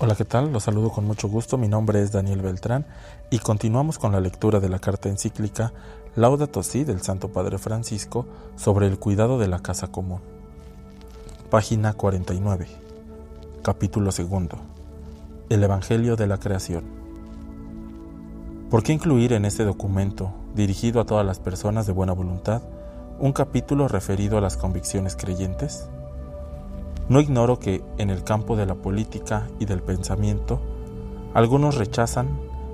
Hola, ¿qué tal? Los saludo con mucho gusto. Mi nombre es Daniel Beltrán y continuamos con la lectura de la carta encíclica Laudato Si del Santo Padre Francisco sobre el cuidado de la casa común. Página 49. Capítulo segundo. El Evangelio de la Creación. ¿Por qué incluir en este documento, dirigido a todas las personas de buena voluntad, un capítulo referido a las convicciones creyentes? No ignoro que en el campo de la política y del pensamiento, algunos rechazan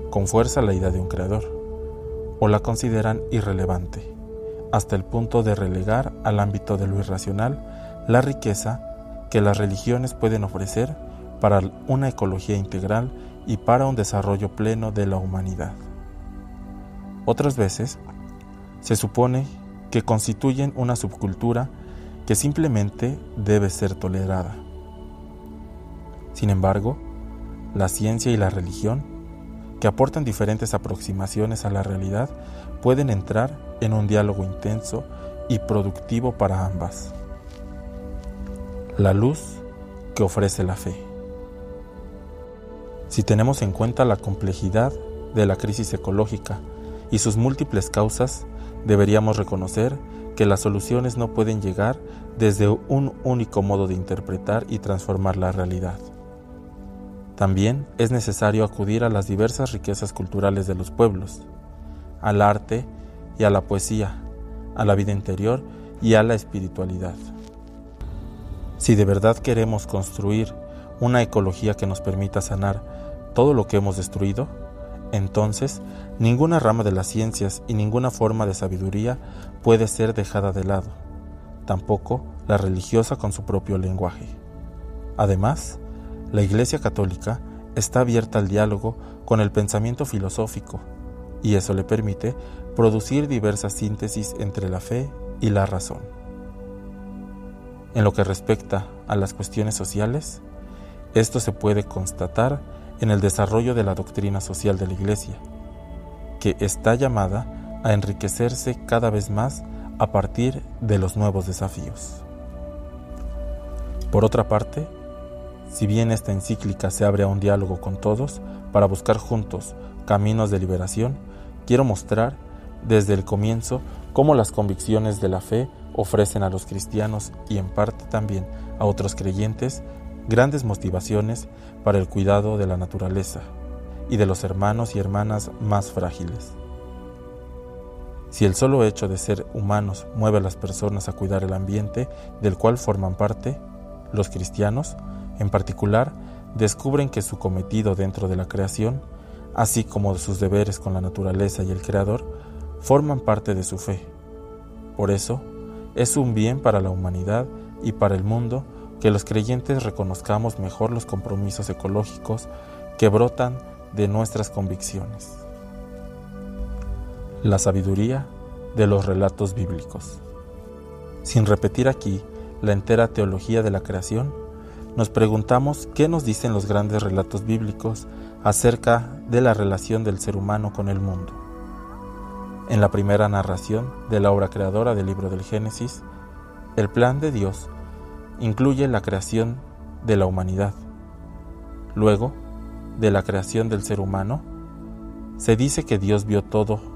con fuerza la idea de un creador o la consideran irrelevante, hasta el punto de relegar al ámbito de lo irracional la riqueza que las religiones pueden ofrecer para una ecología integral y para un desarrollo pleno de la humanidad. Otras veces, se supone que constituyen una subcultura que simplemente debe ser tolerada. Sin embargo, la ciencia y la religión, que aportan diferentes aproximaciones a la realidad, pueden entrar en un diálogo intenso y productivo para ambas. La luz que ofrece la fe. Si tenemos en cuenta la complejidad de la crisis ecológica y sus múltiples causas, deberíamos reconocer que las soluciones no pueden llegar desde un único modo de interpretar y transformar la realidad. También es necesario acudir a las diversas riquezas culturales de los pueblos, al arte y a la poesía, a la vida interior y a la espiritualidad. Si de verdad queremos construir una ecología que nos permita sanar todo lo que hemos destruido, entonces ninguna rama de las ciencias y ninguna forma de sabiduría puede ser dejada de lado, tampoco la religiosa con su propio lenguaje. Además, la Iglesia Católica está abierta al diálogo con el pensamiento filosófico, y eso le permite producir diversas síntesis entre la fe y la razón. En lo que respecta a las cuestiones sociales, esto se puede constatar en el desarrollo de la doctrina social de la Iglesia, que está llamada a enriquecerse cada vez más a partir de los nuevos desafíos. Por otra parte, si bien esta encíclica se abre a un diálogo con todos para buscar juntos caminos de liberación, quiero mostrar desde el comienzo cómo las convicciones de la fe ofrecen a los cristianos y en parte también a otros creyentes grandes motivaciones para el cuidado de la naturaleza y de los hermanos y hermanas más frágiles. Si el solo hecho de ser humanos mueve a las personas a cuidar el ambiente del cual forman parte, los cristianos, en particular, descubren que su cometido dentro de la creación, así como sus deberes con la naturaleza y el Creador, forman parte de su fe. Por eso, es un bien para la humanidad y para el mundo que los creyentes reconozcamos mejor los compromisos ecológicos que brotan de nuestras convicciones. La sabiduría de los relatos bíblicos. Sin repetir aquí la entera teología de la creación, nos preguntamos qué nos dicen los grandes relatos bíblicos acerca de la relación del ser humano con el mundo. En la primera narración de la obra creadora del libro del Génesis, el plan de Dios incluye la creación de la humanidad. Luego, de la creación del ser humano, se dice que Dios vio todo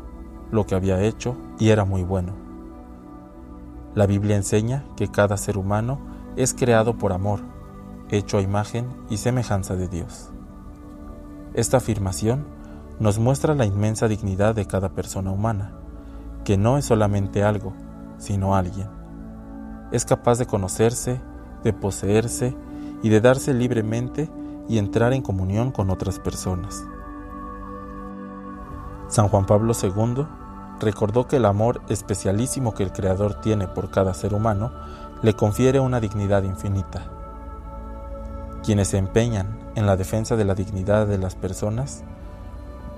lo que había hecho y era muy bueno. La Biblia enseña que cada ser humano es creado por amor, hecho a imagen y semejanza de Dios. Esta afirmación nos muestra la inmensa dignidad de cada persona humana, que no es solamente algo, sino alguien. Es capaz de conocerse, de poseerse y de darse libremente y entrar en comunión con otras personas. San Juan Pablo II recordó que el amor especialísimo que el Creador tiene por cada ser humano le confiere una dignidad infinita. Quienes se empeñan en la defensa de la dignidad de las personas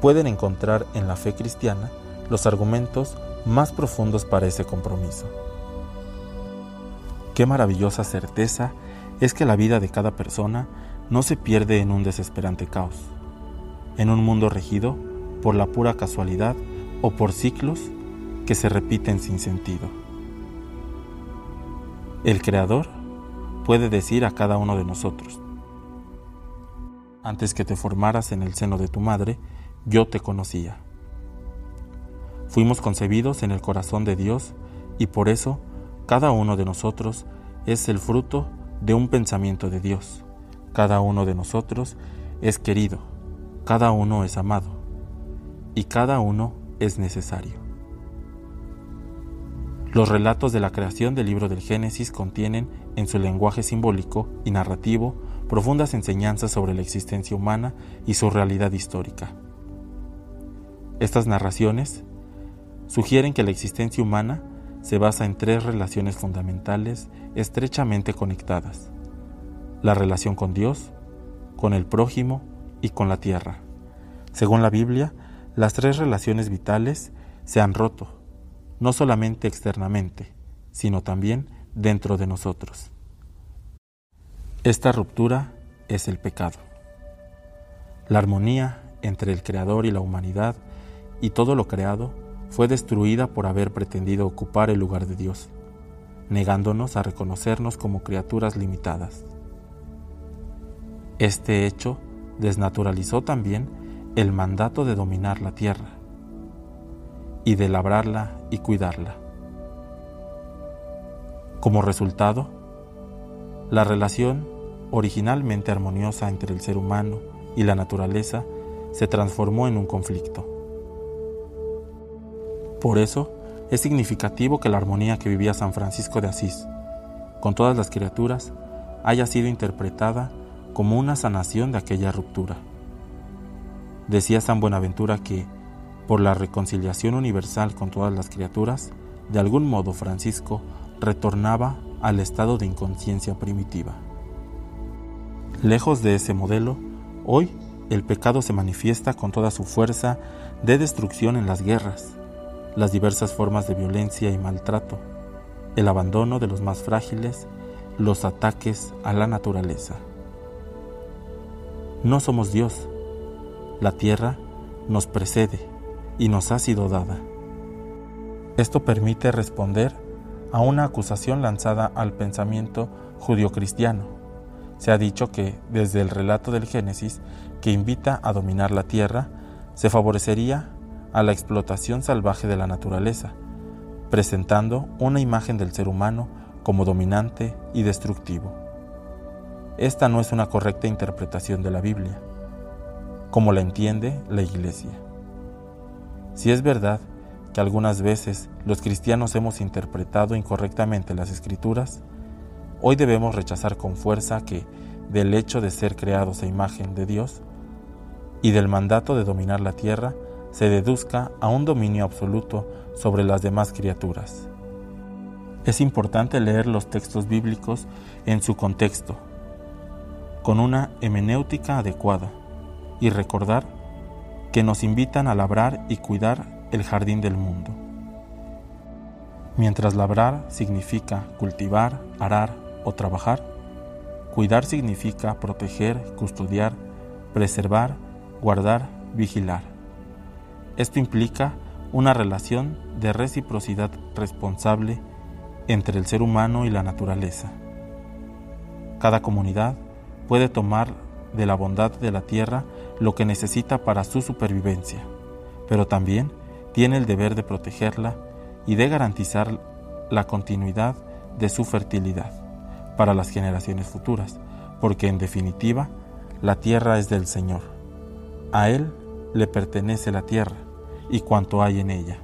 pueden encontrar en la fe cristiana los argumentos más profundos para ese compromiso. Qué maravillosa certeza es que la vida de cada persona no se pierde en un desesperante caos, en un mundo regido por la pura casualidad o por ciclos que se repiten sin sentido. El Creador puede decir a cada uno de nosotros, Antes que te formaras en el seno de tu madre, yo te conocía. Fuimos concebidos en el corazón de Dios y por eso cada uno de nosotros es el fruto de un pensamiento de Dios. Cada uno de nosotros es querido, cada uno es amado y cada uno es necesario. Los relatos de la creación del libro del Génesis contienen, en su lenguaje simbólico y narrativo, profundas enseñanzas sobre la existencia humana y su realidad histórica. Estas narraciones sugieren que la existencia humana se basa en tres relaciones fundamentales estrechamente conectadas. La relación con Dios, con el prójimo y con la tierra. Según la Biblia, las tres relaciones vitales se han roto, no solamente externamente, sino también dentro de nosotros. Esta ruptura es el pecado. La armonía entre el Creador y la humanidad y todo lo creado fue destruida por haber pretendido ocupar el lugar de Dios, negándonos a reconocernos como criaturas limitadas. Este hecho desnaturalizó también el mandato de dominar la tierra y de labrarla y cuidarla. Como resultado, la relación originalmente armoniosa entre el ser humano y la naturaleza se transformó en un conflicto. Por eso, es significativo que la armonía que vivía San Francisco de Asís, con todas las criaturas, haya sido interpretada como una sanación de aquella ruptura. Decía San Buenaventura que, por la reconciliación universal con todas las criaturas, de algún modo Francisco retornaba al estado de inconsciencia primitiva. Lejos de ese modelo, hoy el pecado se manifiesta con toda su fuerza de destrucción en las guerras, las diversas formas de violencia y maltrato, el abandono de los más frágiles, los ataques a la naturaleza. No somos Dios. La tierra nos precede y nos ha sido dada. Esto permite responder a una acusación lanzada al pensamiento judio-cristiano. Se ha dicho que, desde el relato del Génesis, que invita a dominar la tierra, se favorecería a la explotación salvaje de la naturaleza, presentando una imagen del ser humano como dominante y destructivo. Esta no es una correcta interpretación de la Biblia, como la entiende la Iglesia. Si es verdad que algunas veces los cristianos hemos interpretado incorrectamente las escrituras, hoy debemos rechazar con fuerza que, del hecho de ser creados a imagen de Dios y del mandato de dominar la tierra, se deduzca a un dominio absoluto sobre las demás criaturas. Es importante leer los textos bíblicos en su contexto, con una hemenéutica adecuada, y recordar que nos invitan a labrar y cuidar el jardín del mundo. Mientras labrar significa cultivar, arar o trabajar, cuidar significa proteger, custodiar, preservar, guardar, vigilar. Esto implica una relación de reciprocidad responsable entre el ser humano y la naturaleza. Cada comunidad puede tomar de la bondad de la tierra lo que necesita para su supervivencia, pero también tiene el deber de protegerla y de garantizar la continuidad de su fertilidad para las generaciones futuras, porque en definitiva la tierra es del Señor. A Él le pertenece la tierra y cuanto hay en ella.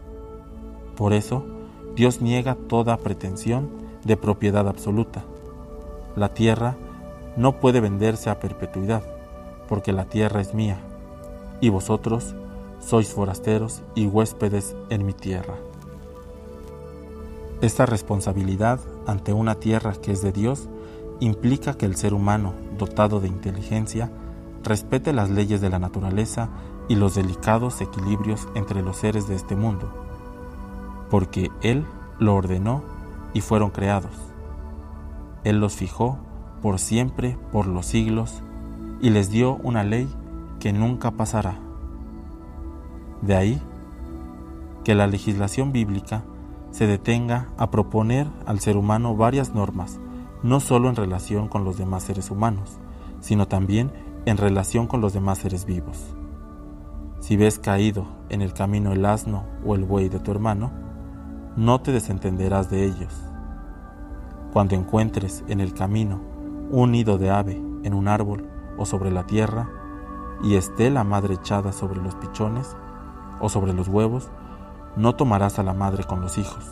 Por eso, Dios niega toda pretensión de propiedad absoluta. La tierra no puede venderse a perpetuidad, porque la tierra es mía, y vosotros sois forasteros y huéspedes en mi tierra. Esta responsabilidad ante una tierra que es de Dios implica que el ser humano, dotado de inteligencia, respete las leyes de la naturaleza y los delicados equilibrios entre los seres de este mundo, porque Él lo ordenó y fueron creados. Él los fijó por siempre, por los siglos, y les dio una ley que nunca pasará. De ahí que la legislación bíblica se detenga a proponer al ser humano varias normas, no solo en relación con los demás seres humanos, sino también en relación con los demás seres vivos. Si ves caído en el camino el asno o el buey de tu hermano, no te desentenderás de ellos. Cuando encuentres en el camino un nido de ave en un árbol o sobre la tierra, y esté la madre echada sobre los pichones o sobre los huevos, no tomarás a la madre con los hijos.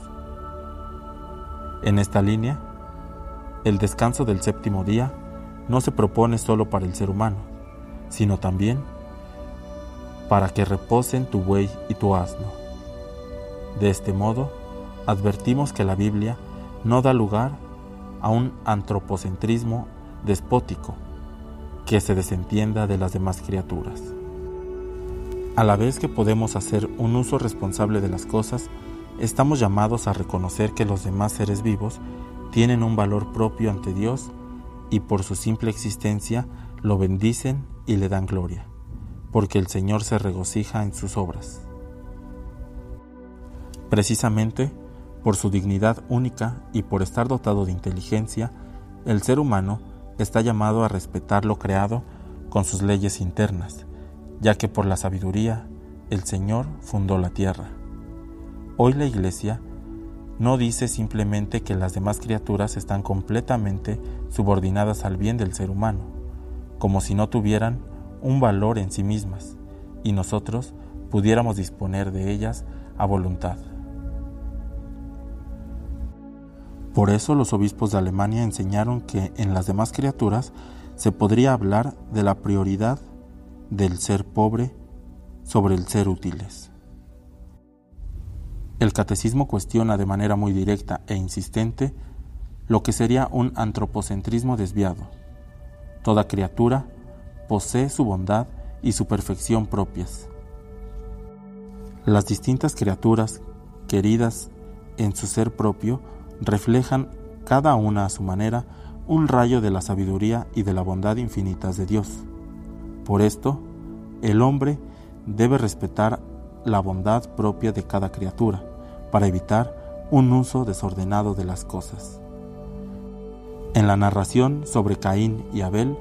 En esta línea, el descanso del séptimo día no se propone solo para el ser humano, sino también para que reposen tu buey y tu asno. De este modo, advertimos que la Biblia no da lugar a un antropocentrismo despótico que se desentienda de las demás criaturas. A la vez que podemos hacer un uso responsable de las cosas, estamos llamados a reconocer que los demás seres vivos tienen un valor propio ante Dios y por su simple existencia lo bendicen y le dan gloria, porque el Señor se regocija en sus obras. Precisamente por su dignidad única y por estar dotado de inteligencia, el ser humano está llamado a respetar lo creado con sus leyes internas, ya que por la sabiduría el Señor fundó la tierra. Hoy la Iglesia no dice simplemente que las demás criaturas están completamente subordinadas al bien del ser humano, como si no tuvieran un valor en sí mismas y nosotros pudiéramos disponer de ellas a voluntad. Por eso los obispos de Alemania enseñaron que en las demás criaturas se podría hablar de la prioridad del ser pobre sobre el ser útiles. El catecismo cuestiona de manera muy directa e insistente lo que sería un antropocentrismo desviado. Toda criatura posee su bondad y su perfección propias. Las distintas criaturas, queridas en su ser propio, reflejan cada una a su manera un rayo de la sabiduría y de la bondad infinitas de Dios. Por esto, el hombre debe respetar la bondad propia de cada criatura, para evitar un uso desordenado de las cosas. En la narración sobre Caín y Abel,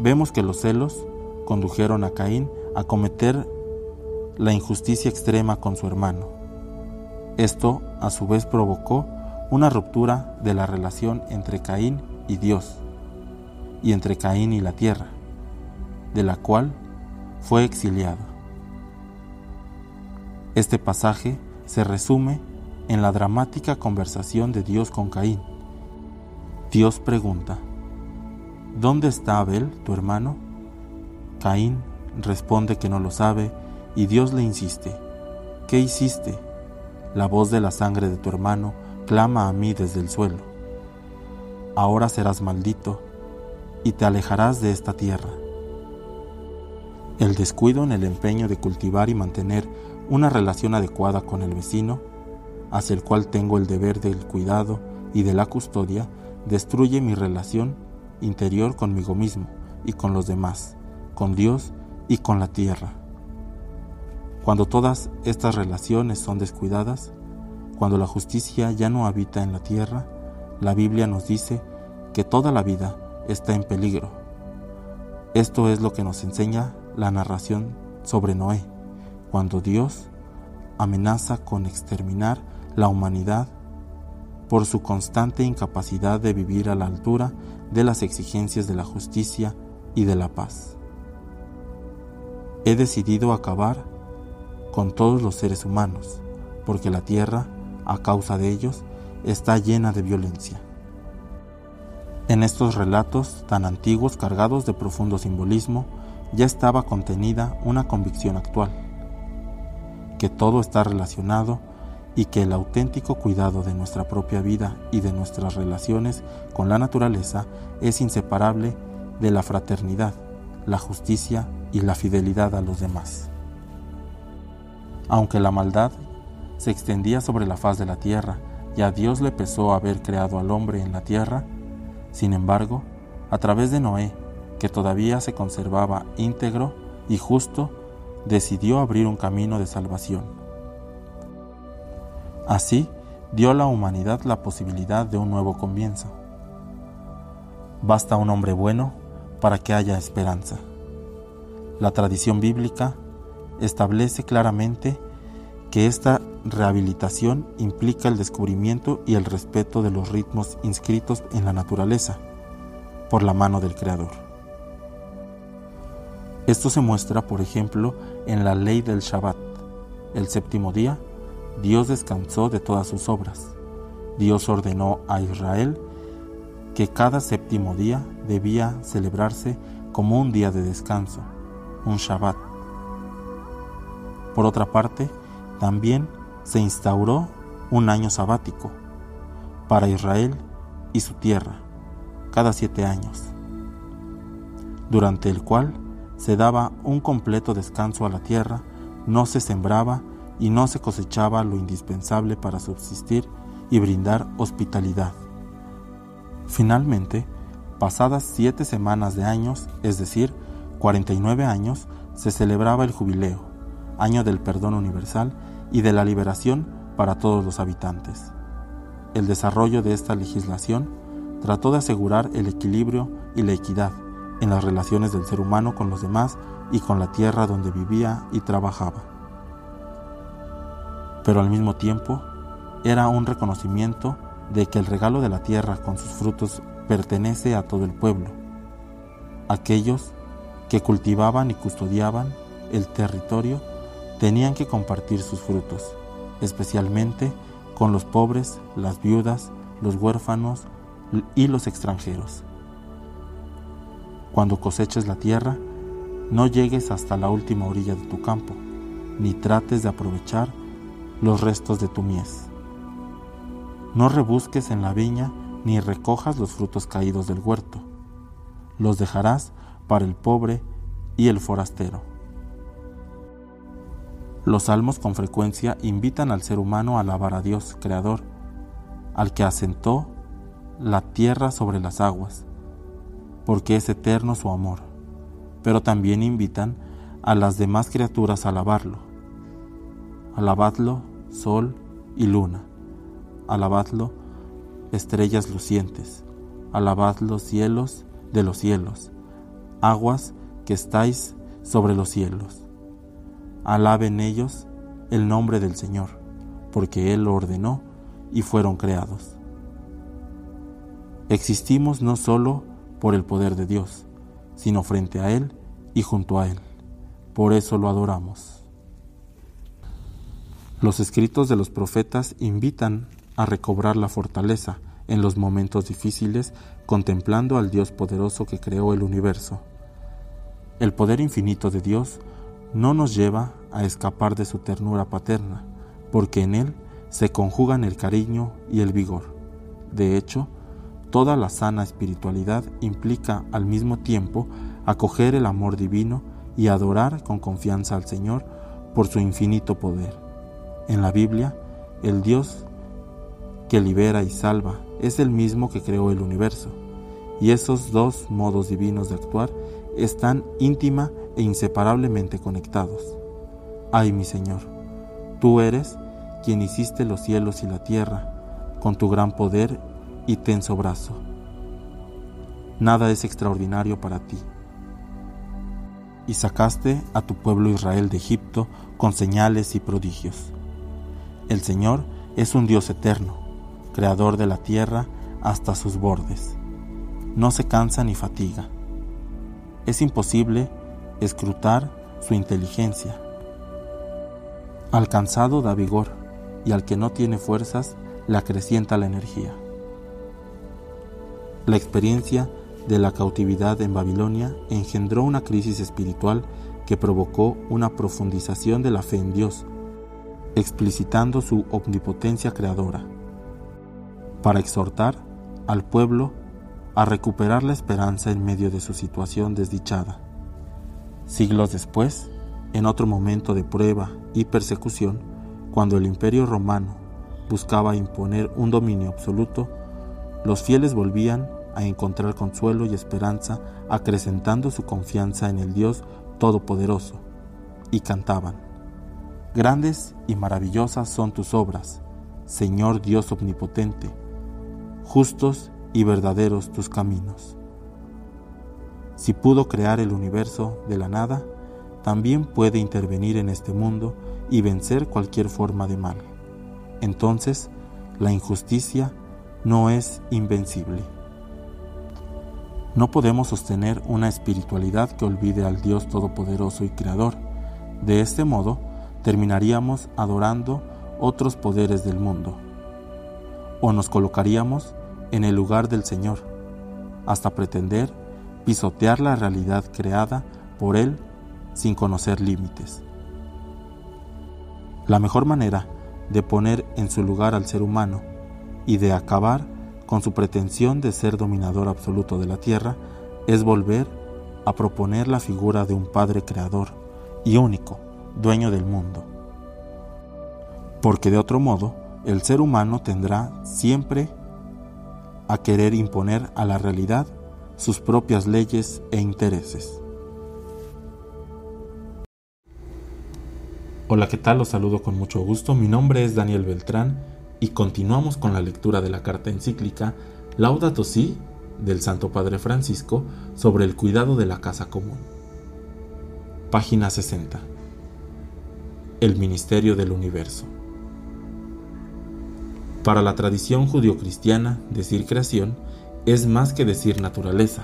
vemos que los celos condujeron a Caín a cometer la injusticia extrema con su hermano. Esto, a su vez, provocó una ruptura de la relación entre Caín y Dios y entre Caín y la tierra, de la cual fue exiliado. Este pasaje se resume en la dramática conversación de Dios con Caín. Dios pregunta, ¿Dónde está Abel, tu hermano? Caín responde que no lo sabe y Dios le insiste, ¿qué hiciste? La voz de la sangre de tu hermano clama a mí desde el suelo. Ahora serás maldito y te alejarás de esta tierra. El descuido en el empeño de cultivar y mantener una relación adecuada con el vecino, hacia el cual tengo el deber del cuidado y de la custodia, destruye mi relación interior conmigo mismo y con los demás, con Dios y con la tierra. Cuando todas estas relaciones son descuidadas, cuando la justicia ya no habita en la tierra, la Biblia nos dice que toda la vida está en peligro. Esto es lo que nos enseña la narración sobre Noé, cuando Dios amenaza con exterminar la humanidad por su constante incapacidad de vivir a la altura de las exigencias de la justicia y de la paz. He decidido acabar con todos los seres humanos, porque la tierra a causa de ellos, está llena de violencia. En estos relatos tan antiguos cargados de profundo simbolismo, ya estaba contenida una convicción actual, que todo está relacionado y que el auténtico cuidado de nuestra propia vida y de nuestras relaciones con la naturaleza es inseparable de la fraternidad, la justicia y la fidelidad a los demás. Aunque la maldad se extendía sobre la faz de la tierra, y a Dios le pesó haber creado al hombre en la tierra. Sin embargo, a través de Noé, que todavía se conservaba íntegro y justo, decidió abrir un camino de salvación. Así, dio a la humanidad la posibilidad de un nuevo comienzo. Basta un hombre bueno para que haya esperanza. La tradición bíblica establece claramente que esta rehabilitación implica el descubrimiento y el respeto de los ritmos inscritos en la naturaleza por la mano del Creador. Esto se muestra, por ejemplo, en la ley del Shabbat. El séptimo día, Dios descansó de todas sus obras. Dios ordenó a Israel que cada séptimo día debía celebrarse como un día de descanso, un Shabbat. Por otra parte, también se instauró un año sabático para Israel y su tierra, cada siete años, durante el cual se daba un completo descanso a la tierra, no se sembraba y no se cosechaba lo indispensable para subsistir y brindar hospitalidad. Finalmente, pasadas siete semanas de años, es decir, 49 años, se celebraba el jubileo, año del perdón universal y de la liberación para todos los habitantes. El desarrollo de esta legislación trató de asegurar el equilibrio y la equidad en las relaciones del ser humano con los demás y con la tierra donde vivía y trabajaba. Pero al mismo tiempo, era un reconocimiento de que el regalo de la tierra con sus frutos pertenece a todo el pueblo, aquellos que cultivaban y custodiaban el territorio tenían que compartir sus frutos, especialmente con los pobres, las viudas, los huérfanos y los extranjeros. Cuando coseches la tierra, no llegues hasta la última orilla de tu campo, ni trates de aprovechar los restos de tu mies. No rebusques en la viña ni recojas los frutos caídos del huerto. Los dejarás para el pobre y el forastero. Los salmos con frecuencia invitan al ser humano a alabar a Dios, Creador, al que asentó la tierra sobre las aguas, porque es eterno su amor, pero también invitan a las demás criaturas a alabarlo. Alabadlo, sol y luna alabadlo, estrellas lucientes, alabad los cielos de los cielos, aguas que estáis sobre los cielos. Alaben ellos el nombre del Señor, porque Él lo ordenó y fueron creados. Existimos no solo por el poder de Dios, sino frente a Él y junto a Él. Por eso lo adoramos. Los escritos de los profetas invitan a recobrar la fortaleza en los momentos difíciles contemplando al Dios poderoso que creó el universo. El poder infinito de Dios no nos lleva a escapar de su ternura paterna, porque en Él se conjugan el cariño y el vigor. De hecho, toda la sana espiritualidad implica al mismo tiempo acoger el amor divino y adorar con confianza al Señor por su infinito poder. En la Biblia, el Dios que libera y salva, es el mismo que creó el universo. Y esos dos modos divinos de actuar están íntima e inseparablemente conectados. Ay mi Señor, tú eres quien hiciste los cielos y la tierra con tu gran poder y tenso brazo. Nada es extraordinario para ti. Y sacaste a tu pueblo Israel de Egipto con señales y prodigios. El Señor es un Dios eterno, creador de la tierra hasta sus bordes. No se cansa ni fatiga. Es imposible escrutar su inteligencia. Alcanzado da vigor y al que no tiene fuerzas le acrecienta la energía. La experiencia de la cautividad en Babilonia engendró una crisis espiritual que provocó una profundización de la fe en Dios, explicitando su omnipotencia creadora para exhortar al pueblo a recuperar la esperanza en medio de su situación desdichada. Siglos después, en otro momento de prueba y persecución, cuando el imperio romano buscaba imponer un dominio absoluto, los fieles volvían a encontrar consuelo y esperanza acrecentando su confianza en el Dios Todopoderoso, y cantaban, Grandes y maravillosas son tus obras, Señor Dios Omnipotente, justos y verdaderos tus caminos. Si pudo crear el universo de la nada, también puede intervenir en este mundo y vencer cualquier forma de mal. Entonces, la injusticia no es invencible. No podemos sostener una espiritualidad que olvide al Dios Todopoderoso y Creador. De este modo, terminaríamos adorando otros poderes del mundo. O nos colocaríamos en el lugar del Señor, hasta pretender pisotear la realidad creada por Él sin conocer límites. La mejor manera de poner en su lugar al ser humano y de acabar con su pretensión de ser dominador absoluto de la tierra es volver a proponer la figura de un Padre Creador y único, dueño del mundo. Porque de otro modo, el ser humano tendrá siempre a querer imponer a la realidad sus propias leyes e intereses. Hola, ¿qué tal? Los saludo con mucho gusto. Mi nombre es Daniel Beltrán y continuamos con la lectura de la carta encíclica Laudato Si del Santo Padre Francisco sobre el cuidado de la casa común. Página 60. El Ministerio del Universo. Para la tradición judio-cristiana, decir creación es más que decir naturaleza,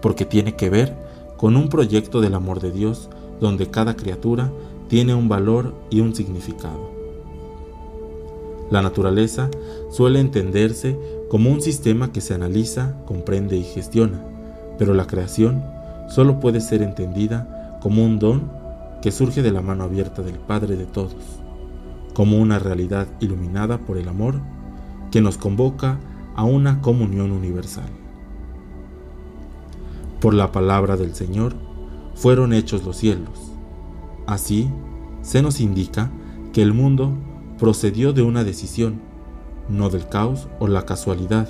porque tiene que ver con un proyecto del amor de Dios donde cada criatura tiene un valor y un significado. La naturaleza suele entenderse como un sistema que se analiza, comprende y gestiona, pero la creación solo puede ser entendida como un don que surge de la mano abierta del Padre de todos, como una realidad iluminada por el amor que nos convoca a una comunión universal. Por la palabra del Señor fueron hechos los cielos, Así, se nos indica que el mundo procedió de una decisión, no del caos o la casualidad,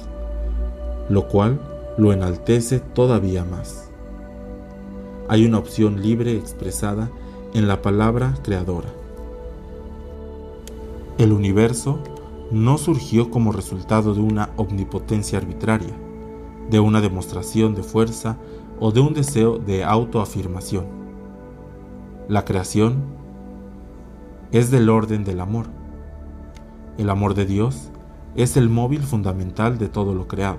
lo cual lo enaltece todavía más. Hay una opción libre expresada en la palabra creadora. El universo no surgió como resultado de una omnipotencia arbitraria, de una demostración de fuerza o de un deseo de autoafirmación la creación es del orden del amor. El amor de Dios es el móvil fundamental de todo lo creado.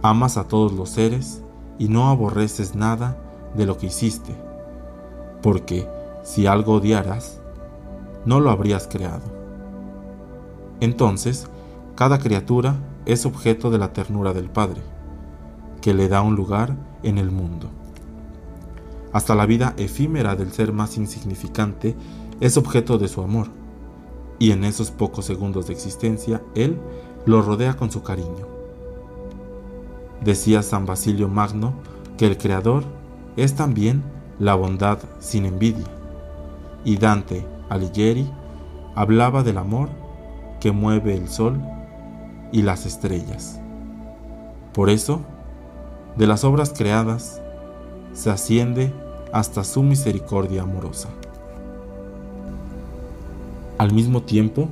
Amas a todos los seres y no aborreces nada de lo que hiciste, porque si algo odiaras, no lo habrías creado. Entonces, cada criatura es objeto de la ternura del Padre, que le da un lugar en el mundo. Hasta la vida efímera del ser más insignificante es objeto de su amor, y en esos pocos segundos de existencia Él lo rodea con su cariño. Decía San Basilio Magno que el Creador es también la bondad sin envidia, y Dante Alighieri hablaba del amor que mueve el sol y las estrellas. Por eso, de las obras creadas, se asciende hasta su misericordia amorosa. Al mismo tiempo,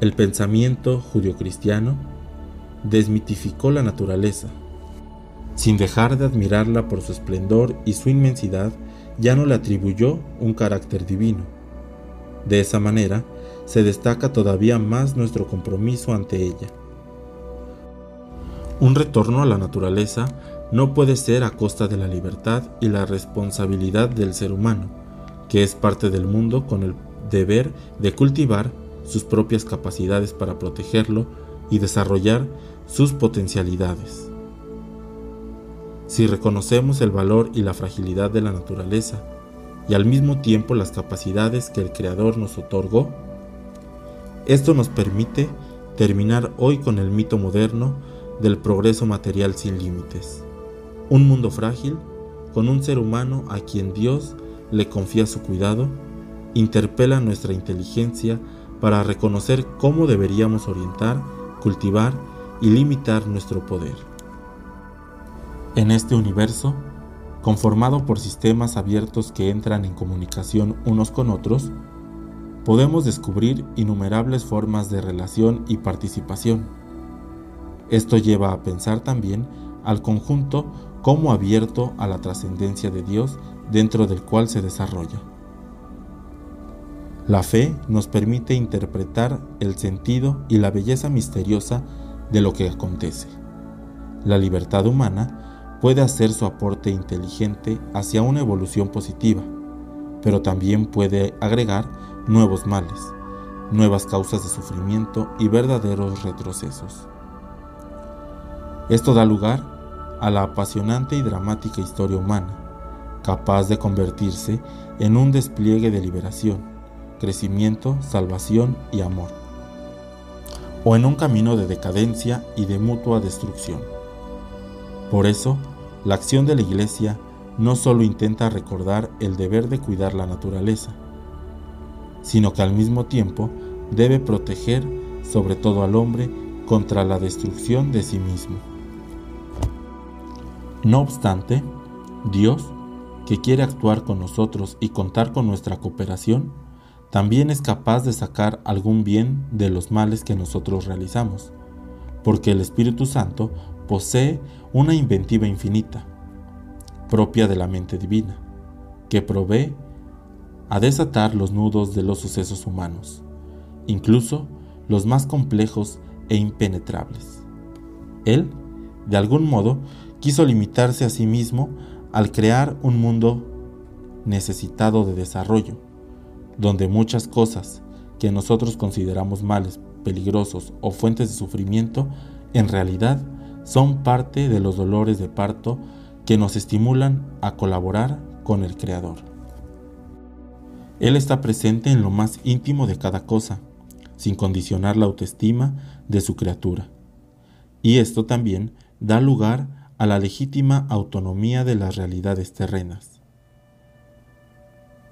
el pensamiento judio-cristiano desmitificó la naturaleza. Sin dejar de admirarla por su esplendor y su inmensidad, ya no le atribuyó un carácter divino. De esa manera, se destaca todavía más nuestro compromiso ante ella. Un retorno a la naturaleza no puede ser a costa de la libertad y la responsabilidad del ser humano, que es parte del mundo con el deber de cultivar sus propias capacidades para protegerlo y desarrollar sus potencialidades. Si reconocemos el valor y la fragilidad de la naturaleza y al mismo tiempo las capacidades que el Creador nos otorgó, esto nos permite terminar hoy con el mito moderno del progreso material sin límites. Un mundo frágil, con un ser humano a quien Dios le confía su cuidado, interpela nuestra inteligencia para reconocer cómo deberíamos orientar, cultivar y limitar nuestro poder. En este universo, conformado por sistemas abiertos que entran en comunicación unos con otros, podemos descubrir innumerables formas de relación y participación. Esto lleva a pensar también al conjunto como abierto a la trascendencia de Dios dentro del cual se desarrolla. La fe nos permite interpretar el sentido y la belleza misteriosa de lo que acontece. La libertad humana puede hacer su aporte inteligente hacia una evolución positiva, pero también puede agregar nuevos males, nuevas causas de sufrimiento y verdaderos retrocesos. Esto da lugar a la apasionante y dramática historia humana, capaz de convertirse en un despliegue de liberación, crecimiento, salvación y amor, o en un camino de decadencia y de mutua destrucción. Por eso, la acción de la Iglesia no solo intenta recordar el deber de cuidar la naturaleza, sino que al mismo tiempo debe proteger sobre todo al hombre contra la destrucción de sí mismo. No obstante, Dios, que quiere actuar con nosotros y contar con nuestra cooperación, también es capaz de sacar algún bien de los males que nosotros realizamos, porque el Espíritu Santo posee una inventiva infinita, propia de la mente divina, que provee a desatar los nudos de los sucesos humanos, incluso los más complejos e impenetrables. Él, de algún modo, quiso limitarse a sí mismo al crear un mundo necesitado de desarrollo, donde muchas cosas que nosotros consideramos males, peligrosos o fuentes de sufrimiento, en realidad son parte de los dolores de parto que nos estimulan a colaborar con el Creador. Él está presente en lo más íntimo de cada cosa, sin condicionar la autoestima de su criatura. Y esto también da lugar a la legítima autonomía de las realidades terrenas.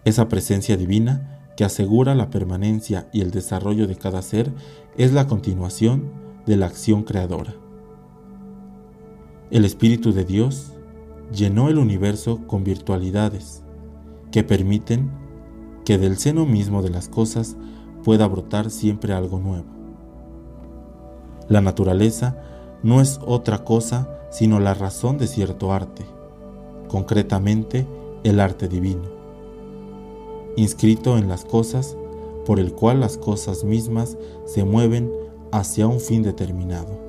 Esa presencia divina que asegura la permanencia y el desarrollo de cada ser es la continuación de la acción creadora. El Espíritu de Dios llenó el universo con virtualidades que permiten que del seno mismo de las cosas pueda brotar siempre algo nuevo. La naturaleza no es otra cosa sino la razón de cierto arte, concretamente el arte divino, inscrito en las cosas por el cual las cosas mismas se mueven hacia un fin determinado.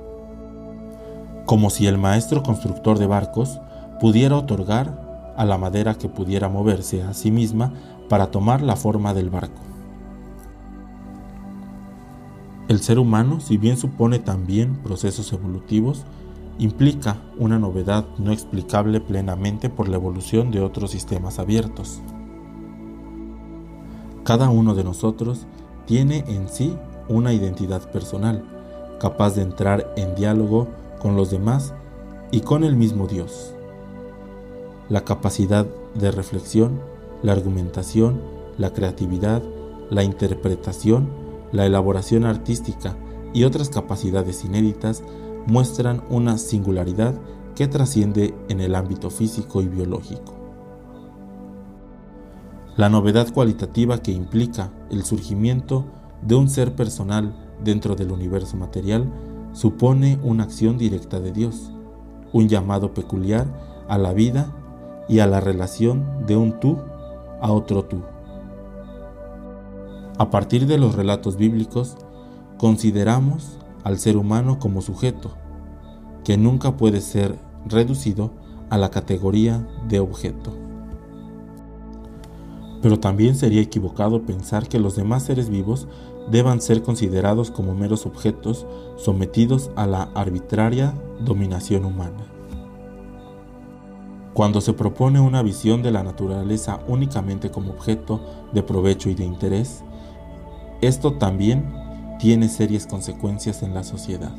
Como si el maestro constructor de barcos pudiera otorgar a la madera que pudiera moverse a sí misma para tomar la forma del barco. El ser humano, si bien supone también procesos evolutivos, implica una novedad no explicable plenamente por la evolución de otros sistemas abiertos. Cada uno de nosotros tiene en sí una identidad personal, capaz de entrar en diálogo con los demás y con el mismo Dios. La capacidad de reflexión la argumentación, la creatividad, la interpretación, la elaboración artística y otras capacidades inéditas muestran una singularidad que trasciende en el ámbito físico y biológico. La novedad cualitativa que implica el surgimiento de un ser personal dentro del universo material supone una acción directa de Dios, un llamado peculiar a la vida y a la relación de un tú a otro tú. A partir de los relatos bíblicos, consideramos al ser humano como sujeto, que nunca puede ser reducido a la categoría de objeto. Pero también sería equivocado pensar que los demás seres vivos deban ser considerados como meros objetos sometidos a la arbitraria dominación humana. Cuando se propone una visión de la naturaleza únicamente como objeto de provecho y de interés, esto también tiene serias consecuencias en la sociedad.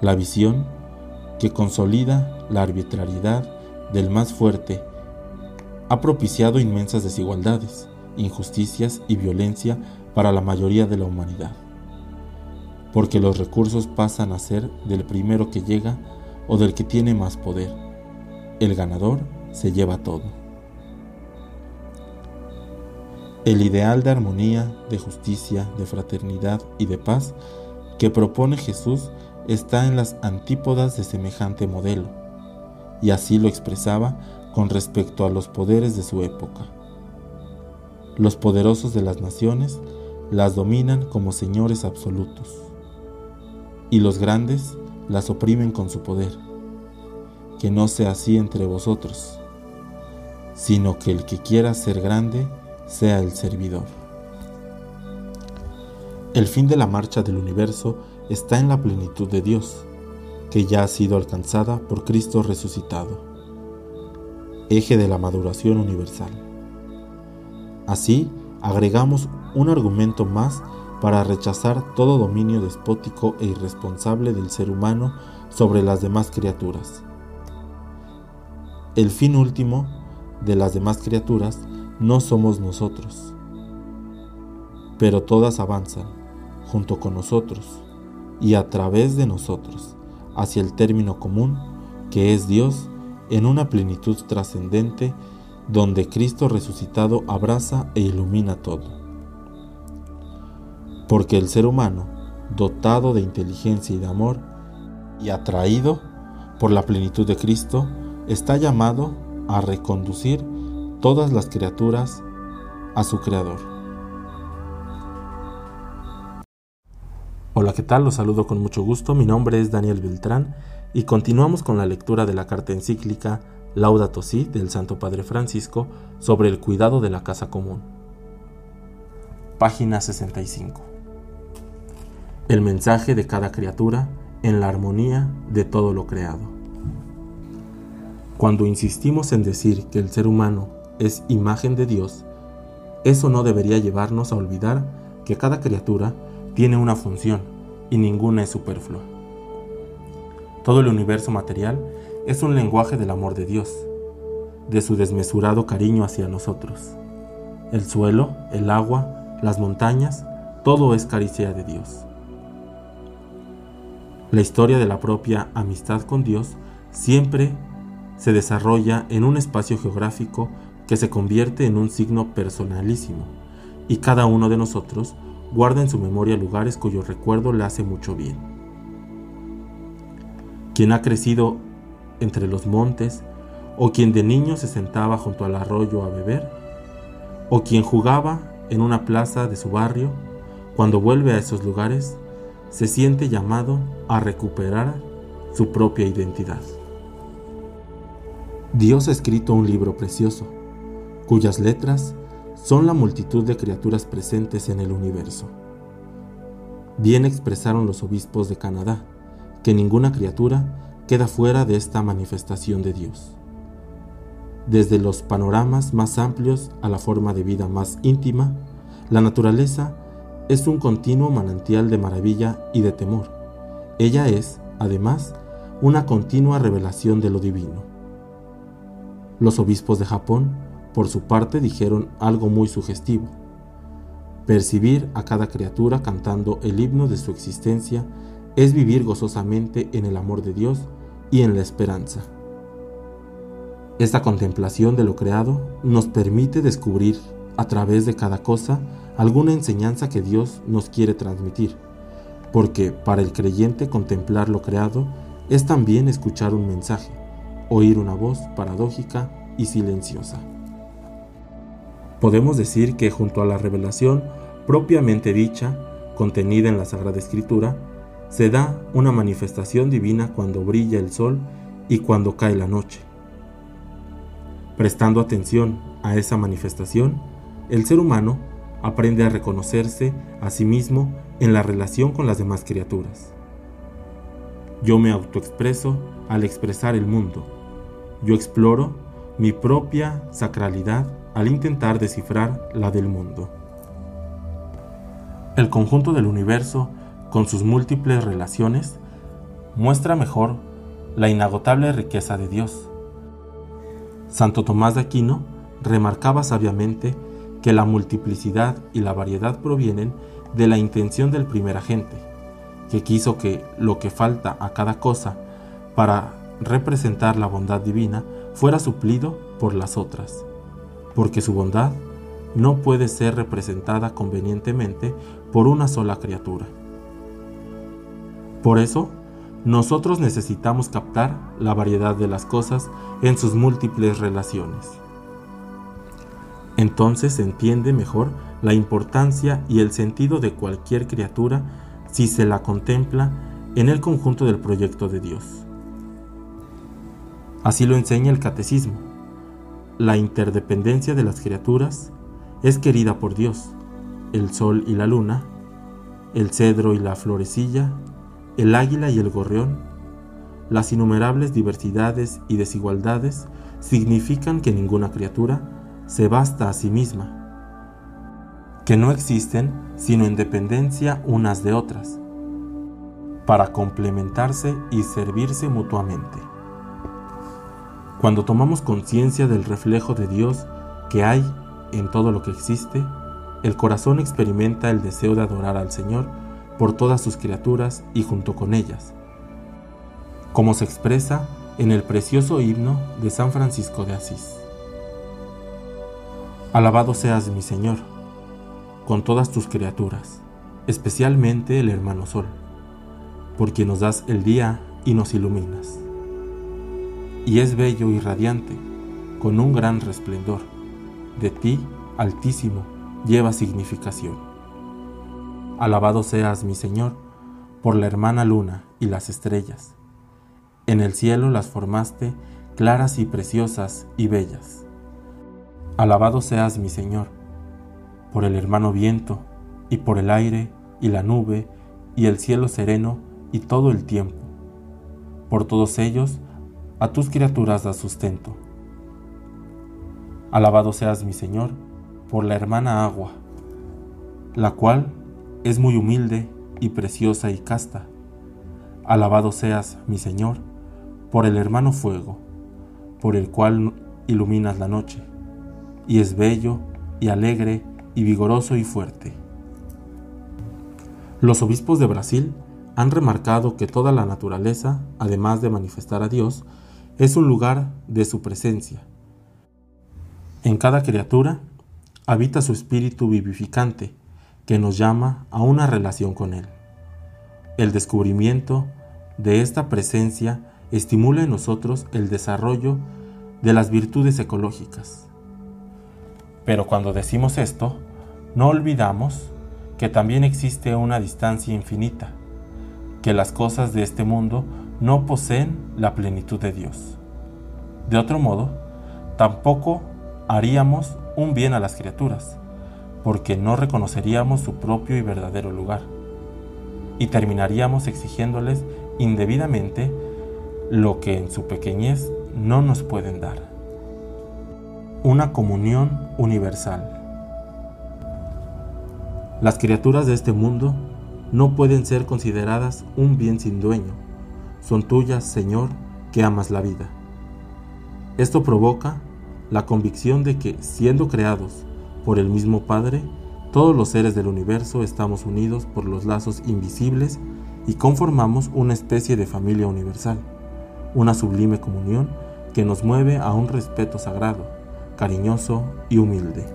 La visión que consolida la arbitrariedad del más fuerte ha propiciado inmensas desigualdades, injusticias y violencia para la mayoría de la humanidad, porque los recursos pasan a ser del primero que llega o del que tiene más poder el ganador se lleva todo. El ideal de armonía, de justicia, de fraternidad y de paz que propone Jesús está en las antípodas de semejante modelo, y así lo expresaba con respecto a los poderes de su época. Los poderosos de las naciones las dominan como señores absolutos, y los grandes las oprimen con su poder. Que no sea así entre vosotros, sino que el que quiera ser grande sea el servidor. El fin de la marcha del universo está en la plenitud de Dios, que ya ha sido alcanzada por Cristo resucitado, eje de la maduración universal. Así, agregamos un argumento más para rechazar todo dominio despótico e irresponsable del ser humano sobre las demás criaturas. El fin último de las demás criaturas no somos nosotros, pero todas avanzan junto con nosotros y a través de nosotros hacia el término común que es Dios en una plenitud trascendente donde Cristo resucitado abraza e ilumina todo. Porque el ser humano, dotado de inteligencia y de amor, y atraído por la plenitud de Cristo, está llamado a reconducir todas las criaturas a su Creador. Hola, ¿qué tal? Los saludo con mucho gusto. Mi nombre es Daniel Beltrán y continuamos con la lectura de la carta encíclica Laudato Si del Santo Padre Francisco sobre el cuidado de la casa común. Página 65. El mensaje de cada criatura en la armonía de todo lo creado. Cuando insistimos en decir que el ser humano es imagen de Dios, eso no debería llevarnos a olvidar que cada criatura tiene una función y ninguna es superflua. Todo el universo material es un lenguaje del amor de Dios, de su desmesurado cariño hacia nosotros. El suelo, el agua, las montañas, todo es caricia de Dios. La historia de la propia amistad con Dios siempre se desarrolla en un espacio geográfico que se convierte en un signo personalísimo, y cada uno de nosotros guarda en su memoria lugares cuyo recuerdo le hace mucho bien. Quien ha crecido entre los montes, o quien de niño se sentaba junto al arroyo a beber, o quien jugaba en una plaza de su barrio, cuando vuelve a esos lugares, se siente llamado a recuperar su propia identidad. Dios ha escrito un libro precioso, cuyas letras son la multitud de criaturas presentes en el universo. Bien expresaron los obispos de Canadá que ninguna criatura queda fuera de esta manifestación de Dios. Desde los panoramas más amplios a la forma de vida más íntima, la naturaleza es un continuo manantial de maravilla y de temor. Ella es, además, una continua revelación de lo divino. Los obispos de Japón por su parte dijeron algo muy sugestivo. Percibir a cada criatura cantando el himno de su existencia es vivir gozosamente en el amor de Dios y en la esperanza. Esta contemplación de lo creado nos permite descubrir a través de cada cosa alguna enseñanza que Dios nos quiere transmitir, porque para el creyente contemplar lo creado es también escuchar un mensaje, oír una voz paradójica y silenciosa podemos decir que junto a la revelación propiamente dicha, contenida en la Sagrada Escritura, se da una manifestación divina cuando brilla el sol y cuando cae la noche. Prestando atención a esa manifestación, el ser humano aprende a reconocerse a sí mismo en la relación con las demás criaturas. Yo me autoexpreso al expresar el mundo. Yo exploro mi propia sacralidad al intentar descifrar la del mundo. El conjunto del universo, con sus múltiples relaciones, muestra mejor la inagotable riqueza de Dios. Santo Tomás de Aquino remarcaba sabiamente que la multiplicidad y la variedad provienen de la intención del primer agente, que quiso que lo que falta a cada cosa para representar la bondad divina fuera suplido por las otras porque su bondad no puede ser representada convenientemente por una sola criatura. Por eso, nosotros necesitamos captar la variedad de las cosas en sus múltiples relaciones. Entonces se entiende mejor la importancia y el sentido de cualquier criatura si se la contempla en el conjunto del proyecto de Dios. Así lo enseña el catecismo. La interdependencia de las criaturas es querida por Dios, el sol y la luna, el cedro y la florecilla, el águila y el gorrión, las innumerables diversidades y desigualdades significan que ninguna criatura se basta a sí misma, que no existen sino en dependencia unas de otras, para complementarse y servirse mutuamente. Cuando tomamos conciencia del reflejo de Dios que hay en todo lo que existe, el corazón experimenta el deseo de adorar al Señor por todas sus criaturas y junto con ellas, como se expresa en el precioso himno de San Francisco de Asís. Alabado seas mi Señor, con todas tus criaturas, especialmente el hermano Sol, porque nos das el día y nos iluminas. Y es bello y radiante, con un gran resplendor. De ti, Altísimo, lleva significación. Alabado seas, mi Señor, por la hermana luna y las estrellas. En el cielo las formaste claras y preciosas y bellas. Alabado seas, mi Señor, por el hermano viento y por el aire y la nube y el cielo sereno y todo el tiempo. Por todos ellos, a tus criaturas da sustento. Alabado seas, mi Señor, por la hermana agua, la cual es muy humilde y preciosa y casta. Alabado seas, mi Señor, por el hermano fuego, por el cual iluminas la noche, y es bello y alegre y vigoroso y fuerte. Los obispos de Brasil han remarcado que toda la naturaleza, además de manifestar a Dios, es un lugar de su presencia. En cada criatura habita su espíritu vivificante, que nos llama a una relación con Él. El descubrimiento de esta presencia estimula en nosotros el desarrollo de las virtudes ecológicas. Pero cuando decimos esto, no olvidamos que también existe una distancia infinita, que las cosas de este mundo no poseen la plenitud de Dios. De otro modo, tampoco haríamos un bien a las criaturas, porque no reconoceríamos su propio y verdadero lugar, y terminaríamos exigiéndoles indebidamente lo que en su pequeñez no nos pueden dar. Una comunión universal. Las criaturas de este mundo no pueden ser consideradas un bien sin dueño. Son tuyas, Señor, que amas la vida. Esto provoca la convicción de que, siendo creados por el mismo Padre, todos los seres del universo estamos unidos por los lazos invisibles y conformamos una especie de familia universal, una sublime comunión que nos mueve a un respeto sagrado, cariñoso y humilde.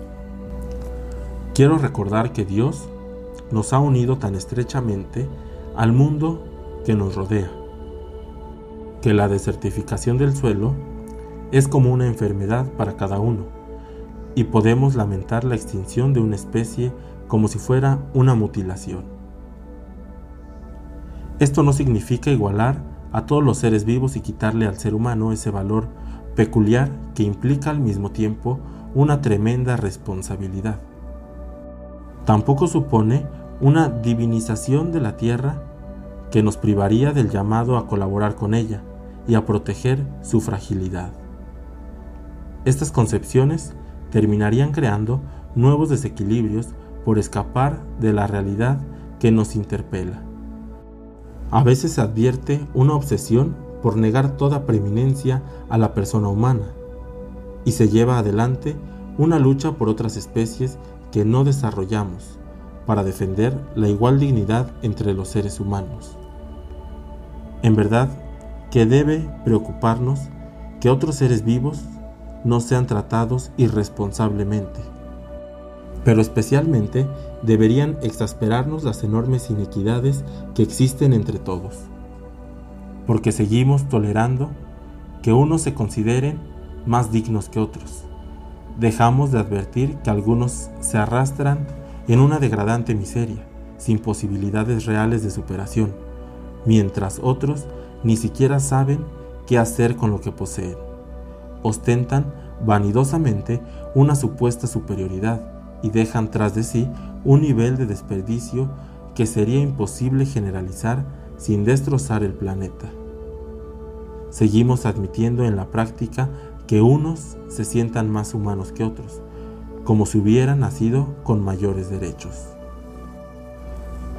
Quiero recordar que Dios nos ha unido tan estrechamente al mundo que nos rodea, que la desertificación del suelo es como una enfermedad para cada uno y podemos lamentar la extinción de una especie como si fuera una mutilación. Esto no significa igualar a todos los seres vivos y quitarle al ser humano ese valor peculiar que implica al mismo tiempo una tremenda responsabilidad. Tampoco supone una divinización de la tierra que nos privaría del llamado a colaborar con ella y a proteger su fragilidad. Estas concepciones terminarían creando nuevos desequilibrios por escapar de la realidad que nos interpela. A veces se advierte una obsesión por negar toda preeminencia a la persona humana y se lleva adelante una lucha por otras especies que no desarrollamos para defender la igual dignidad entre los seres humanos. En verdad que debe preocuparnos que otros seres vivos no sean tratados irresponsablemente. Pero especialmente deberían exasperarnos las enormes inequidades que existen entre todos. porque seguimos tolerando que unos se consideren más dignos que otros. Dejamos de advertir que algunos se arrastran en una degradante miseria, sin posibilidades reales de superación, mientras otros ni siquiera saben qué hacer con lo que poseen. Ostentan vanidosamente una supuesta superioridad y dejan tras de sí un nivel de desperdicio que sería imposible generalizar sin destrozar el planeta. Seguimos admitiendo en la práctica que unos se sientan más humanos que otros, como si hubieran nacido con mayores derechos.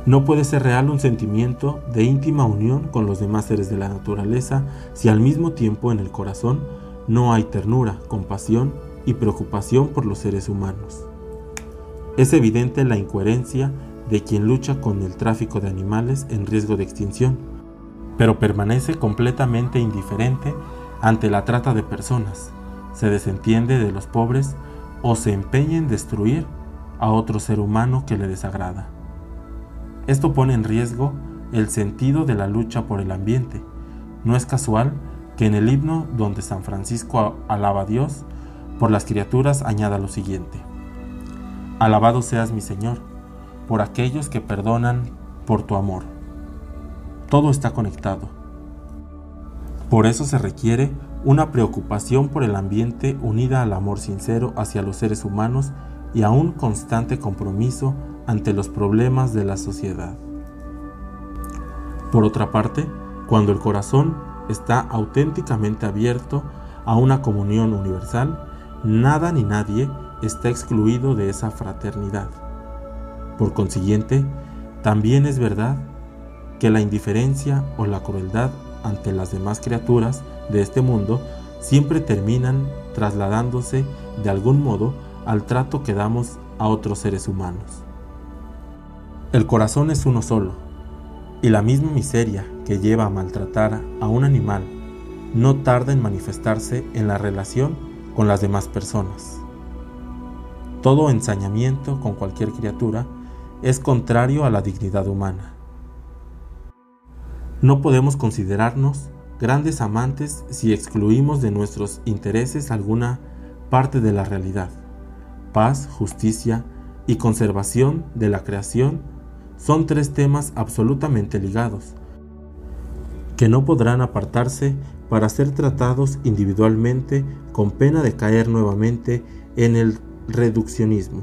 No puede ser real un sentimiento de íntima unión con los demás seres de la naturaleza si al mismo tiempo en el corazón no hay ternura, compasión y preocupación por los seres humanos. Es evidente la incoherencia de quien lucha con el tráfico de animales en riesgo de extinción, pero permanece completamente indiferente ante la trata de personas, se desentiende de los pobres o se empeña en destruir a otro ser humano que le desagrada. Esto pone en riesgo el sentido de la lucha por el ambiente. No es casual que en el himno donde San Francisco alaba a Dios por las criaturas añada lo siguiente. Alabado seas mi Señor, por aquellos que perdonan por tu amor. Todo está conectado. Por eso se requiere una preocupación por el ambiente unida al amor sincero hacia los seres humanos y a un constante compromiso ante los problemas de la sociedad. Por otra parte, cuando el corazón está auténticamente abierto a una comunión universal, nada ni nadie está excluido de esa fraternidad. Por consiguiente, también es verdad que la indiferencia o la crueldad ante las demás criaturas de este mundo siempre terminan trasladándose de algún modo al trato que damos a otros seres humanos. El corazón es uno solo, y la misma miseria que lleva a maltratar a un animal no tarda en manifestarse en la relación con las demás personas. Todo ensañamiento con cualquier criatura es contrario a la dignidad humana. No podemos considerarnos grandes amantes si excluimos de nuestros intereses alguna parte de la realidad. Paz, justicia y conservación de la creación son tres temas absolutamente ligados, que no podrán apartarse para ser tratados individualmente con pena de caer nuevamente en el reduccionismo.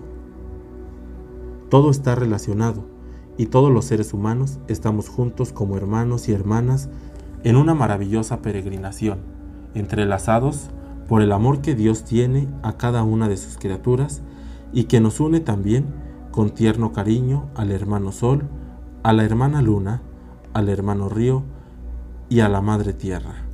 Todo está relacionado y todos los seres humanos estamos juntos como hermanos y hermanas en una maravillosa peregrinación, entrelazados por el amor que Dios tiene a cada una de sus criaturas y que nos une también con tierno cariño al hermano Sol, a la hermana Luna, al hermano Río y a la Madre Tierra.